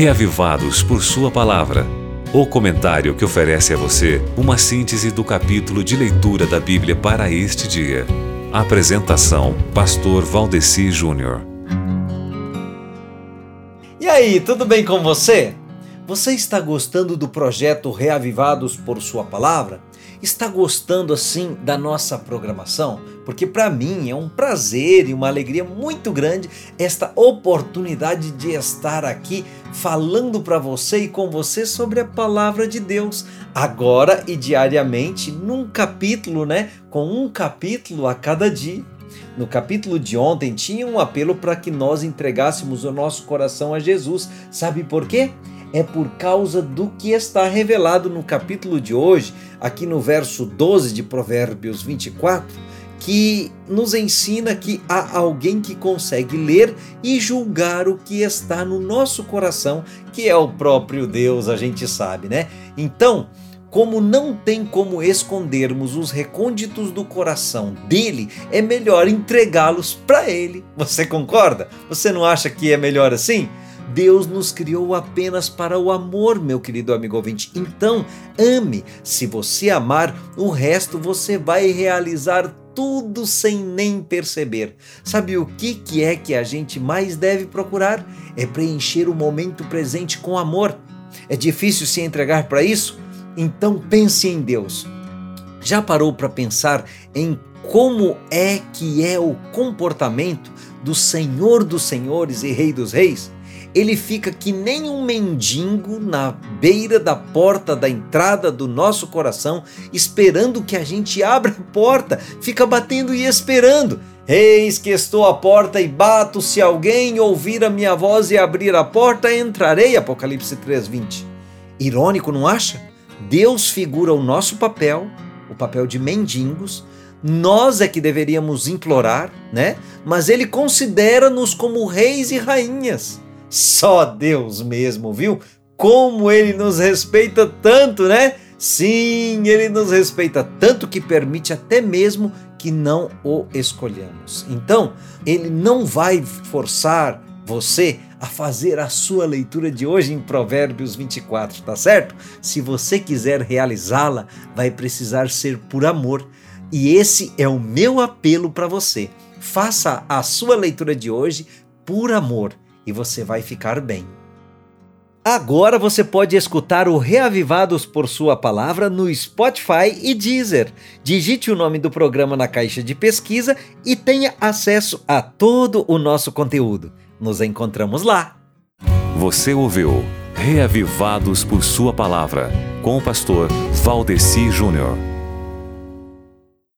Reavivados por Sua Palavra. O comentário que oferece a você uma síntese do capítulo de leitura da Bíblia para este dia. Apresentação: Pastor Valdeci Júnior. E aí, tudo bem com você? Você está gostando do projeto Reavivados por Sua Palavra? Está gostando assim da nossa programação? Porque para mim é um prazer e uma alegria muito grande esta oportunidade de estar aqui falando para você e com você sobre a palavra de Deus, agora e diariamente, num capítulo, né? Com um capítulo a cada dia. No capítulo de ontem tinha um apelo para que nós entregássemos o nosso coração a Jesus. Sabe por quê? é por causa do que está revelado no capítulo de hoje, aqui no verso 12 de Provérbios 24, que nos ensina que há alguém que consegue ler e julgar o que está no nosso coração, que é o próprio Deus, a gente sabe, né? Então, como não tem como escondermos os recônditos do coração dele, é melhor entregá-los para ele. Você concorda? Você não acha que é melhor assim? Deus nos criou apenas para o amor, meu querido amigo ouvinte. Então, ame. Se você amar, o resto você vai realizar tudo sem nem perceber. Sabe o que, que é que a gente mais deve procurar? É preencher o momento presente com amor. É difícil se entregar para isso? Então pense em Deus. Já parou para pensar em como é que é o comportamento do Senhor dos Senhores e Rei dos Reis? Ele fica que nem um mendigo na beira da porta da entrada do nosso coração, esperando que a gente abra a porta, fica batendo e esperando. Eis que estou à porta e bato, se alguém ouvir a minha voz e abrir a porta, entrarei. Apocalipse 3:20. Irônico, não acha? Deus figura o nosso papel, o papel de mendigos, nós é que deveríamos implorar, né? Mas ele considera-nos como reis e rainhas. Só Deus mesmo, viu? Como ele nos respeita tanto, né? Sim, ele nos respeita tanto que permite até mesmo que não o escolhamos. Então, ele não vai forçar você a fazer a sua leitura de hoje em Provérbios 24, tá certo? Se você quiser realizá-la, vai precisar ser por amor. E esse é o meu apelo para você. Faça a sua leitura de hoje por amor e você vai ficar bem. Agora você pode escutar o Reavivados por Sua Palavra no Spotify e Deezer. Digite o nome do programa na caixa de pesquisa e tenha acesso a todo o nosso conteúdo. Nos encontramos lá. Você ouviu Reavivados por Sua Palavra com o pastor Valdeci Júnior.